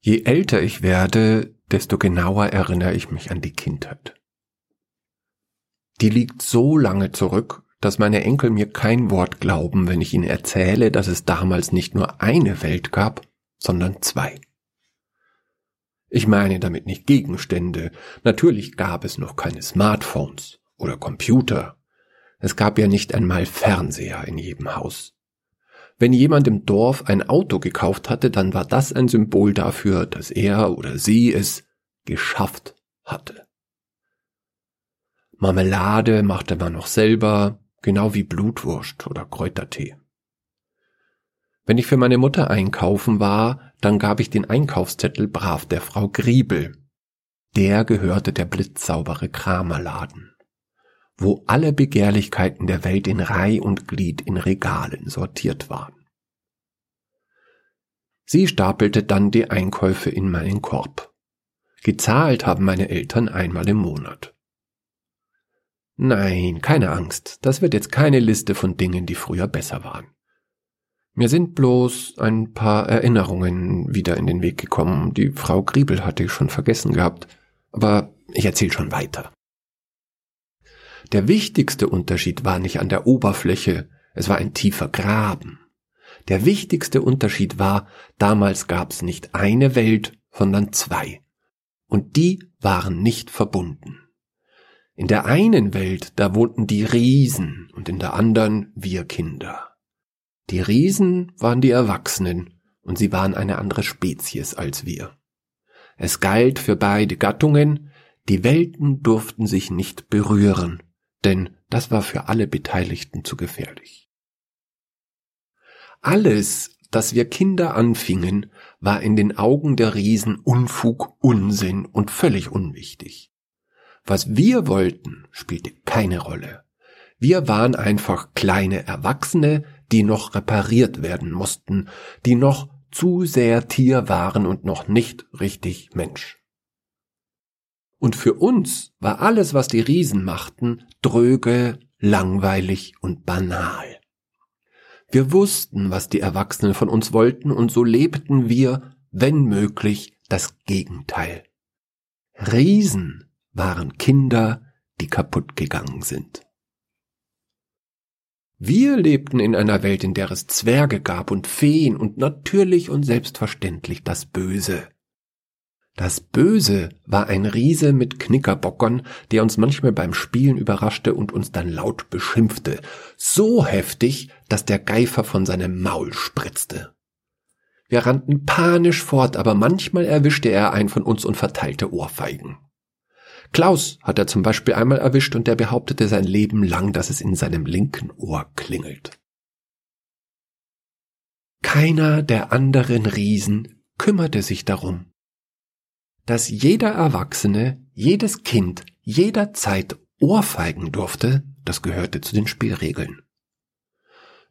Je älter ich werde, desto genauer erinnere ich mich an die Kindheit. Die liegt so lange zurück, dass meine Enkel mir kein Wort glauben, wenn ich ihnen erzähle, dass es damals nicht nur eine Welt gab, sondern zwei. Ich meine damit nicht Gegenstände. Natürlich gab es noch keine Smartphones oder Computer. Es gab ja nicht einmal Fernseher in jedem Haus. Wenn jemand im Dorf ein Auto gekauft hatte, dann war das ein Symbol dafür, dass er oder sie es geschafft hatte. Marmelade machte man noch selber, genau wie Blutwurst oder Kräutertee. Wenn ich für meine Mutter einkaufen war, dann gab ich den Einkaufszettel brav der Frau Griebel. Der gehörte der blitzsaubere Kramerladen, wo alle Begehrlichkeiten der Welt in Reih und Glied in Regalen sortiert waren. Sie stapelte dann die Einkäufe in meinen Korb. Gezahlt haben meine Eltern einmal im Monat. Nein, keine Angst, das wird jetzt keine Liste von Dingen, die früher besser waren. Mir sind bloß ein paar Erinnerungen wieder in den Weg gekommen. Die Frau Griebel hatte ich schon vergessen gehabt. Aber ich erzähle schon weiter. Der wichtigste Unterschied war nicht an der Oberfläche, es war ein tiefer Graben. Der wichtigste Unterschied war, damals gab's nicht eine Welt, sondern zwei. Und die waren nicht verbunden. In der einen Welt, da wohnten die Riesen und in der anderen wir Kinder. Die Riesen waren die Erwachsenen und sie waren eine andere Spezies als wir. Es galt für beide Gattungen, die Welten durften sich nicht berühren, denn das war für alle Beteiligten zu gefährlich. Alles, das wir Kinder anfingen, war in den Augen der Riesen Unfug, Unsinn und völlig unwichtig. Was wir wollten, spielte keine Rolle. Wir waren einfach kleine Erwachsene, die noch repariert werden mussten, die noch zu sehr Tier waren und noch nicht richtig Mensch. Und für uns war alles, was die Riesen machten, dröge, langweilig und banal. Wir wussten, was die Erwachsenen von uns wollten, und so lebten wir, wenn möglich, das Gegenteil. Riesen waren Kinder, die kaputt gegangen sind. Wir lebten in einer Welt, in der es Zwerge gab und Feen und natürlich und selbstverständlich das Böse. Das Böse war ein Riese mit Knickerbockern, der uns manchmal beim Spielen überraschte und uns dann laut beschimpfte, so heftig, dass der Geifer von seinem Maul spritzte. Wir rannten panisch fort, aber manchmal erwischte er einen von uns und verteilte Ohrfeigen. Klaus hat er zum Beispiel einmal erwischt und der behauptete sein Leben lang, dass es in seinem linken Ohr klingelt. Keiner der anderen Riesen kümmerte sich darum, dass jeder Erwachsene, jedes Kind jederzeit Ohrfeigen durfte, das gehörte zu den Spielregeln.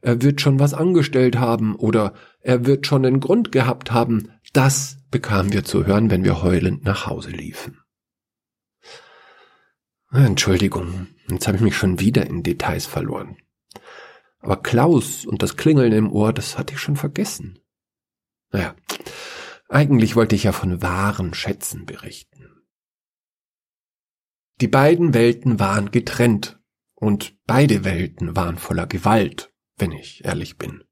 Er wird schon was angestellt haben oder er wird schon einen Grund gehabt haben, das bekamen wir zu hören, wenn wir heulend nach Hause liefen. Entschuldigung, jetzt habe ich mich schon wieder in Details verloren. Aber Klaus und das Klingeln im Ohr, das hatte ich schon vergessen. Naja, eigentlich wollte ich ja von wahren Schätzen berichten. Die beiden Welten waren getrennt und beide Welten waren voller Gewalt, wenn ich ehrlich bin.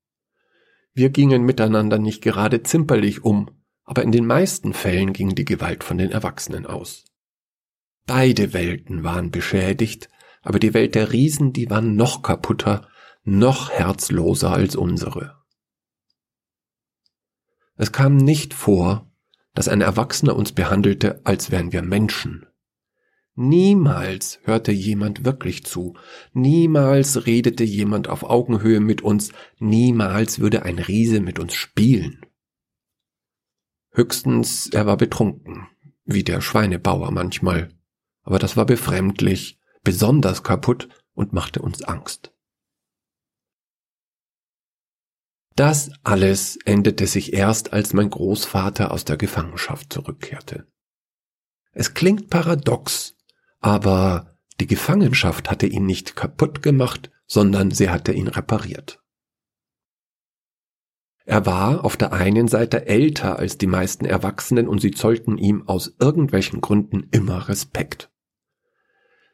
Wir gingen miteinander nicht gerade zimperlich um, aber in den meisten Fällen ging die Gewalt von den Erwachsenen aus. Beide Welten waren beschädigt, aber die Welt der Riesen, die war noch kaputter, noch herzloser als unsere. Es kam nicht vor, dass ein Erwachsener uns behandelte, als wären wir Menschen. Niemals hörte jemand wirklich zu, niemals redete jemand auf Augenhöhe mit uns, niemals würde ein Riese mit uns spielen. Höchstens er war betrunken, wie der Schweinebauer manchmal, aber das war befremdlich, besonders kaputt und machte uns Angst. Das alles endete sich erst, als mein Großvater aus der Gefangenschaft zurückkehrte. Es klingt paradox, aber die Gefangenschaft hatte ihn nicht kaputt gemacht, sondern sie hatte ihn repariert. Er war auf der einen Seite älter als die meisten Erwachsenen und sie zollten ihm aus irgendwelchen Gründen immer Respekt.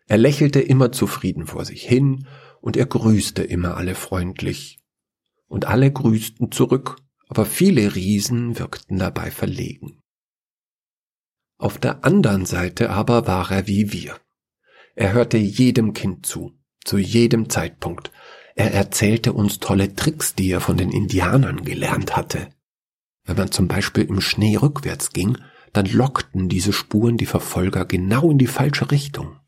Er lächelte immer zufrieden vor sich hin und er grüßte immer alle freundlich. Und alle grüßten zurück, aber viele Riesen wirkten dabei verlegen. Auf der anderen Seite aber war er wie wir. Er hörte jedem Kind zu, zu jedem Zeitpunkt, er erzählte uns tolle Tricks, die er von den Indianern gelernt hatte. Wenn man zum Beispiel im Schnee rückwärts ging, dann lockten diese Spuren die Verfolger genau in die falsche Richtung.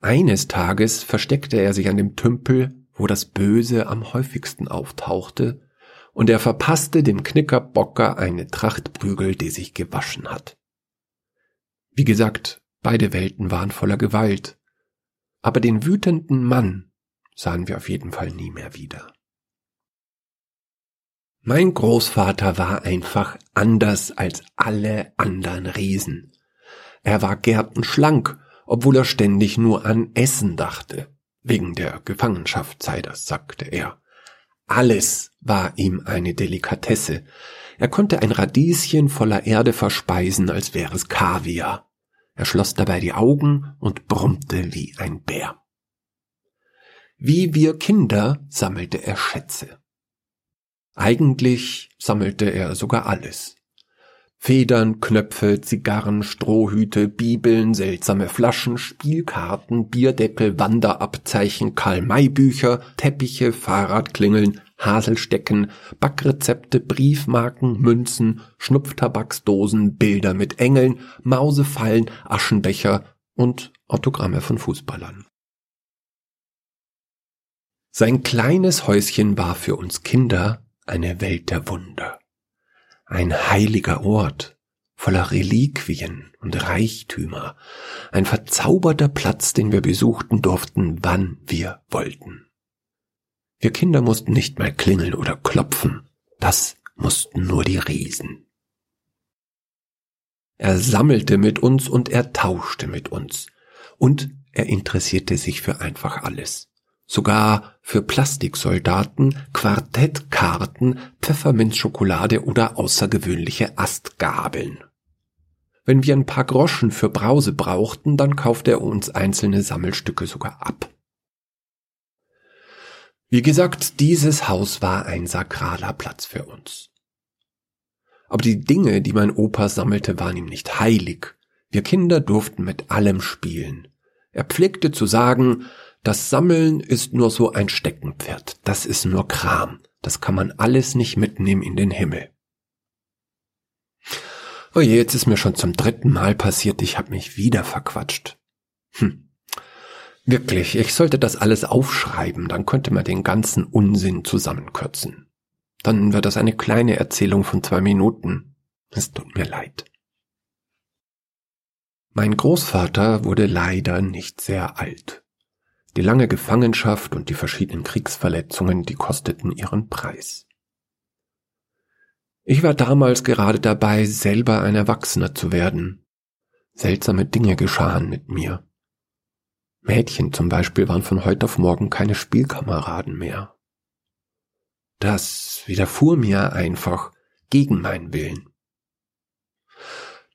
Eines Tages versteckte er sich an dem Tümpel, wo das Böse am häufigsten auftauchte, und er verpasste dem Knickerbocker eine Tracht Prügel, die sich gewaschen hat. Wie gesagt, beide Welten waren voller Gewalt, aber den wütenden Mann sahen wir auf jeden Fall nie mehr wieder. Mein Großvater war einfach anders als alle anderen Riesen. Er war gärtenschlank, obwohl er ständig nur an Essen dachte. Wegen der Gefangenschaft sei das, sagte er. Alles war ihm eine Delikatesse. Er konnte ein Radieschen voller Erde verspeisen, als wäre es Kaviar. Er schloss dabei die Augen und brummte wie ein Bär. Wie wir Kinder sammelte er Schätze. Eigentlich sammelte er sogar alles. Federn, Knöpfe, Zigarren, Strohhüte, Bibeln, seltsame Flaschen, Spielkarten, Bierdeckel, Wanderabzeichen, Karl-May-Bücher, Teppiche, Fahrradklingeln, Haselstecken, Backrezepte, Briefmarken, Münzen, Schnupftabaksdosen, Bilder mit Engeln, Mausefallen, Aschenbecher und Autogramme von Fußballern. Sein kleines Häuschen war für uns Kinder eine Welt der Wunder. Ein heiliger Ort, voller Reliquien und Reichtümer, ein verzauberter Platz, den wir besuchten durften, wann wir wollten. Wir Kinder mussten nicht mal klingeln oder klopfen, das mussten nur die Riesen. Er sammelte mit uns und er tauschte mit uns, und er interessierte sich für einfach alles sogar für Plastiksoldaten, Quartettkarten, Pfefferminzschokolade oder außergewöhnliche Astgabeln. Wenn wir ein paar Groschen für Brause brauchten, dann kaufte er uns einzelne Sammelstücke sogar ab. Wie gesagt, dieses Haus war ein sakraler Platz für uns. Aber die Dinge, die mein Opa sammelte, waren ihm nicht heilig. Wir Kinder durften mit allem spielen. Er pflegte zu sagen, das Sammeln ist nur so ein Steckenpferd. Das ist nur Kram. Das kann man alles nicht mitnehmen in den Himmel. Oh je, jetzt ist mir schon zum dritten Mal passiert, ich habe mich wieder verquatscht. Hm. Wirklich, ich sollte das alles aufschreiben, dann könnte man den ganzen Unsinn zusammenkürzen. Dann wird das eine kleine Erzählung von zwei Minuten. Es tut mir leid. Mein Großvater wurde leider nicht sehr alt. Die lange Gefangenschaft und die verschiedenen Kriegsverletzungen, die kosteten ihren Preis. Ich war damals gerade dabei, selber ein Erwachsener zu werden. Seltsame Dinge geschahen mit mir. Mädchen zum Beispiel waren von heute auf morgen keine Spielkameraden mehr. Das widerfuhr mir einfach gegen meinen Willen.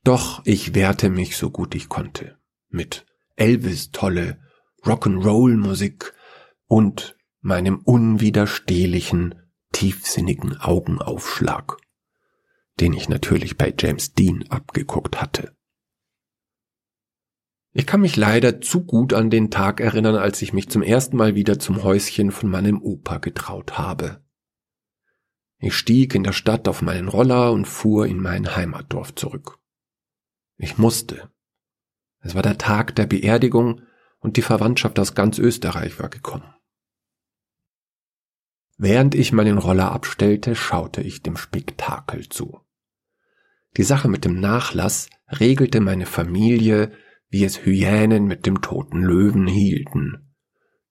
Doch ich wehrte mich so gut ich konnte. Mit Elvis tolle Rock'n'Roll-Musik und meinem unwiderstehlichen, tiefsinnigen Augenaufschlag, den ich natürlich bei James Dean abgeguckt hatte. Ich kann mich leider zu gut an den Tag erinnern, als ich mich zum ersten Mal wieder zum Häuschen von meinem Opa getraut habe. Ich stieg in der Stadt auf meinen Roller und fuhr in mein Heimatdorf zurück. Ich musste. Es war der Tag der Beerdigung und die Verwandtschaft aus ganz Österreich war gekommen. Während ich meinen Roller abstellte, schaute ich dem Spektakel zu. Die Sache mit dem Nachlass regelte meine Familie, wie es Hyänen mit dem toten Löwen hielten.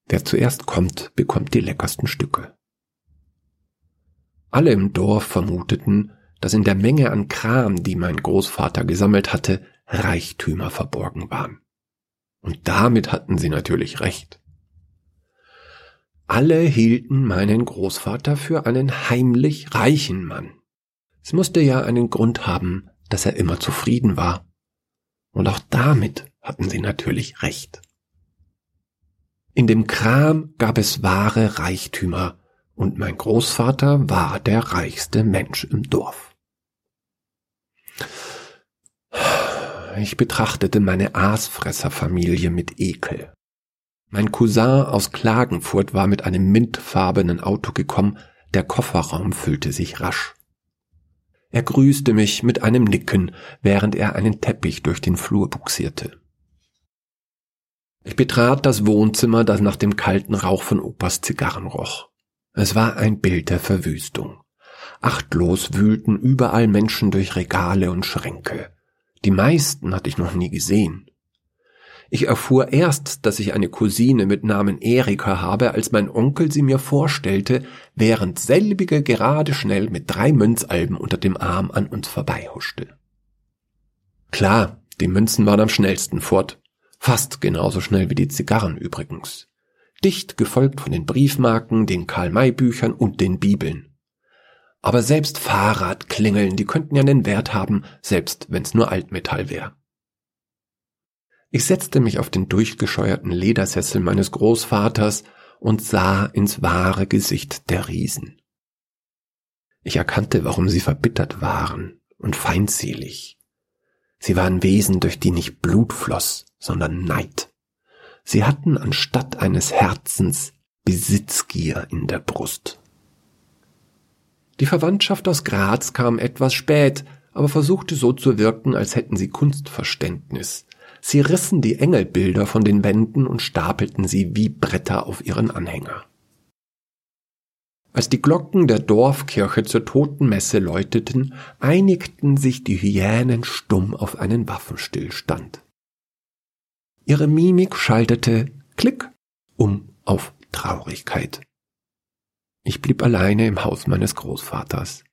Wer zuerst kommt, bekommt die leckersten Stücke. Alle im Dorf vermuteten, dass in der Menge an Kram, die mein Großvater gesammelt hatte, Reichtümer verborgen waren. Und damit hatten sie natürlich recht. Alle hielten meinen Großvater für einen heimlich reichen Mann. Es musste ja einen Grund haben, dass er immer zufrieden war. Und auch damit hatten sie natürlich recht. In dem Kram gab es wahre Reichtümer, und mein Großvater war der reichste Mensch im Dorf. Ich betrachtete meine Aasfresserfamilie mit Ekel. Mein Cousin aus Klagenfurt war mit einem mintfarbenen Auto gekommen, der Kofferraum füllte sich rasch. Er grüßte mich mit einem Nicken, während er einen Teppich durch den Flur buxierte. Ich betrat das Wohnzimmer, das nach dem kalten Rauch von Opas Zigarren roch. Es war ein Bild der Verwüstung. Achtlos wühlten überall Menschen durch Regale und Schränke. Die meisten hatte ich noch nie gesehen. Ich erfuhr erst, dass ich eine Cousine mit Namen Erika habe, als mein Onkel sie mir vorstellte, während selbige gerade schnell mit drei Münzalben unter dem Arm an uns vorbeihuschte. Klar, die Münzen waren am schnellsten fort. Fast genauso schnell wie die Zigarren übrigens. Dicht gefolgt von den Briefmarken, den Karl-May-Büchern und den Bibeln. Aber selbst Fahrradklingeln, die könnten ja einen Wert haben, selbst wenn's nur Altmetall wäre. Ich setzte mich auf den durchgescheuerten Ledersessel meines Großvaters und sah ins wahre Gesicht der Riesen. Ich erkannte, warum sie verbittert waren und feindselig. Sie waren Wesen, durch die nicht Blut floss, sondern Neid. Sie hatten anstatt eines Herzens Besitzgier in der Brust. Die Verwandtschaft aus Graz kam etwas spät, aber versuchte so zu wirken, als hätten sie Kunstverständnis. Sie rissen die Engelbilder von den Wänden und stapelten sie wie Bretter auf ihren Anhänger. Als die Glocken der Dorfkirche zur Totenmesse läuteten, einigten sich die Hyänen stumm auf einen Waffenstillstand. Ihre Mimik schaltete Klick um auf Traurigkeit. Ich blieb alleine im Haus meines Großvaters.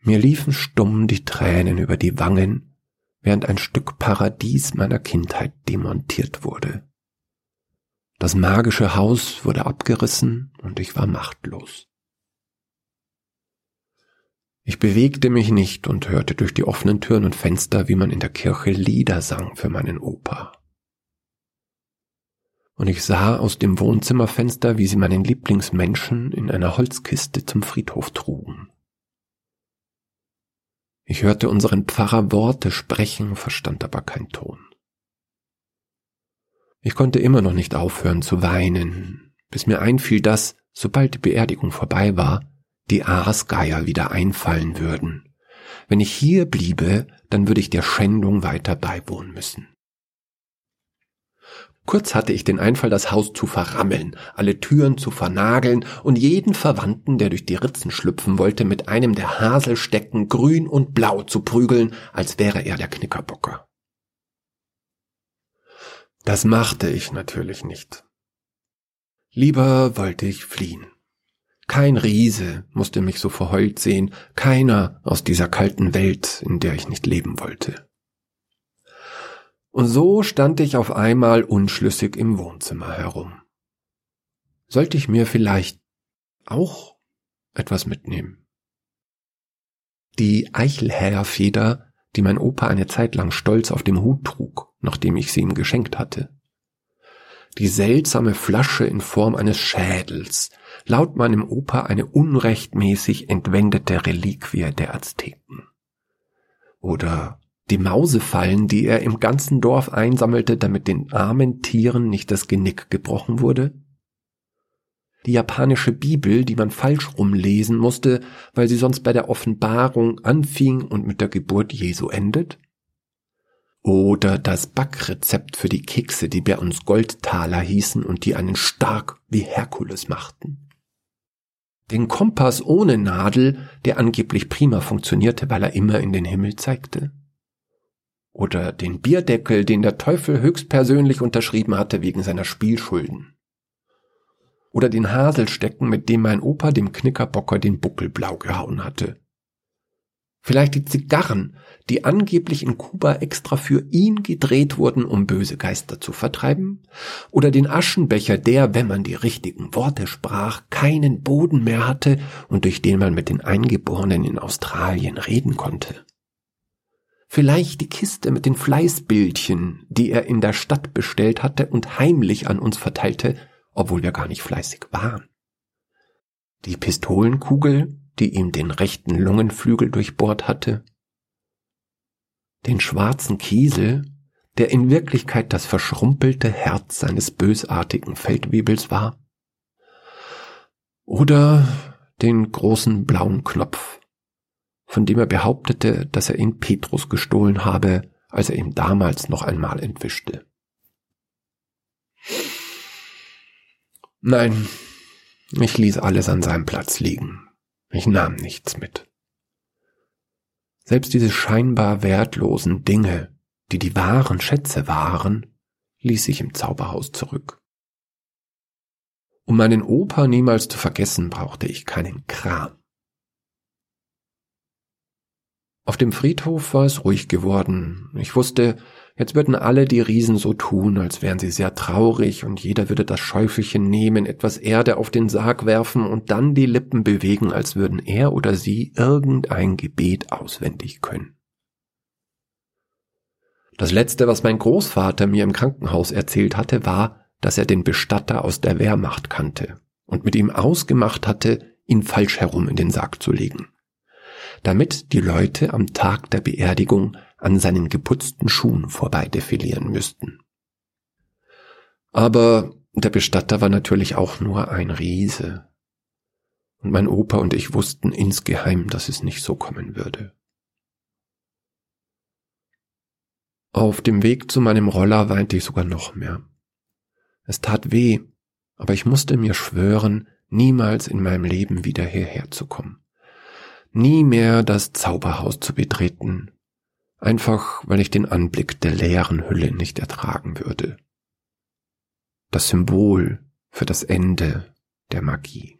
Mir liefen stumm die Tränen über die Wangen, während ein Stück Paradies meiner Kindheit demontiert wurde. Das magische Haus wurde abgerissen und ich war machtlos. Ich bewegte mich nicht und hörte durch die offenen Türen und Fenster, wie man in der Kirche Lieder sang für meinen Opa und ich sah aus dem Wohnzimmerfenster, wie sie meinen Lieblingsmenschen in einer Holzkiste zum Friedhof trugen. Ich hörte unseren Pfarrer Worte sprechen, verstand aber kein Ton. Ich konnte immer noch nicht aufhören zu weinen, bis mir einfiel, dass, sobald die Beerdigung vorbei war, die Aasgeier wieder einfallen würden. Wenn ich hier bliebe, dann würde ich der Schändung weiter beiwohnen müssen. Kurz hatte ich den Einfall, das Haus zu verrammeln, alle Türen zu vernageln und jeden Verwandten, der durch die Ritzen schlüpfen wollte, mit einem der Haselstecken grün und blau zu prügeln, als wäre er der Knickerbocker. Das machte ich natürlich nicht. Lieber wollte ich fliehen. Kein Riese musste mich so verheult sehen, keiner aus dieser kalten Welt, in der ich nicht leben wollte. Und so stand ich auf einmal unschlüssig im Wohnzimmer herum. Sollte ich mir vielleicht auch etwas mitnehmen? Die Eichelhäherfeder, die mein Opa eine Zeit lang stolz auf dem Hut trug, nachdem ich sie ihm geschenkt hatte. Die seltsame Flasche in Form eines Schädels, laut meinem Opa eine unrechtmäßig entwendete Reliquie der Azteken. Oder die Mausefallen, die er im ganzen Dorf einsammelte, damit den armen Tieren nicht das Genick gebrochen wurde? Die japanische Bibel, die man falsch rumlesen musste, weil sie sonst bei der Offenbarung anfing und mit der Geburt Jesu endet? Oder das Backrezept für die Kekse, die bei uns Goldtaler hießen und die einen stark wie Herkules machten? Den Kompass ohne Nadel, der angeblich prima funktionierte, weil er immer in den Himmel zeigte? Oder den Bierdeckel, den der Teufel höchstpersönlich unterschrieben hatte wegen seiner Spielschulden. Oder den Haselstecken, mit dem mein Opa dem Knickerbocker den Buckel blau gehauen hatte. Vielleicht die Zigarren, die angeblich in Kuba extra für ihn gedreht wurden, um böse Geister zu vertreiben? Oder den Aschenbecher, der, wenn man die richtigen Worte sprach, keinen Boden mehr hatte und durch den man mit den Eingeborenen in Australien reden konnte? Vielleicht die Kiste mit den Fleißbildchen, die er in der Stadt bestellt hatte und heimlich an uns verteilte, obwohl wir gar nicht fleißig waren. Die Pistolenkugel, die ihm den rechten Lungenflügel durchbohrt hatte? Den schwarzen Kiesel, der in Wirklichkeit das verschrumpelte Herz seines bösartigen Feldwebels war? Oder den großen blauen Knopf, von dem er behauptete, dass er ihn Petrus gestohlen habe, als er ihm damals noch einmal entwischte. Nein, ich ließ alles an seinem Platz liegen. Ich nahm nichts mit. Selbst diese scheinbar wertlosen Dinge, die die wahren Schätze waren, ließ ich im Zauberhaus zurück. Um meinen Opa niemals zu vergessen, brauchte ich keinen Kram. Auf dem Friedhof war es ruhig geworden. Ich wusste, Jetzt würden alle die Riesen so tun, als wären sie sehr traurig, und jeder würde das Schäufelchen nehmen, etwas Erde auf den Sarg werfen und dann die Lippen bewegen, als würden er oder sie irgendein Gebet auswendig können. Das letzte, was mein Großvater mir im Krankenhaus erzählt hatte, war, dass er den Bestatter aus der Wehrmacht kannte und mit ihm ausgemacht hatte, ihn falsch herum in den Sarg zu legen. Damit die Leute am Tag der Beerdigung an seinen geputzten Schuhen vorbei defilieren müssten. Aber der Bestatter war natürlich auch nur ein Riese. Und mein Opa und ich wussten insgeheim, dass es nicht so kommen würde. Auf dem Weg zu meinem Roller weinte ich sogar noch mehr. Es tat weh, aber ich musste mir schwören, niemals in meinem Leben wieder hierher zu kommen. Nie mehr das Zauberhaus zu betreten, einfach weil ich den Anblick der leeren Hülle nicht ertragen würde. Das Symbol für das Ende der Magie.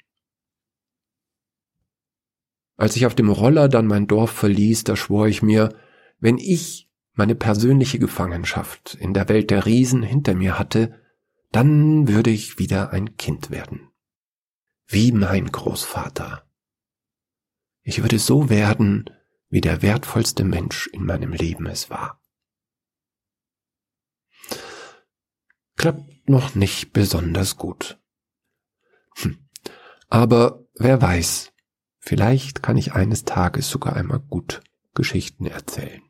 Als ich auf dem Roller dann mein Dorf verließ, da schwor ich mir, wenn ich meine persönliche Gefangenschaft in der Welt der Riesen hinter mir hatte, dann würde ich wieder ein Kind werden. Wie mein Großvater. Ich würde so werden, wie der wertvollste Mensch in meinem Leben es war. Klappt noch nicht besonders gut. Hm. Aber wer weiß, vielleicht kann ich eines Tages sogar einmal gut Geschichten erzählen.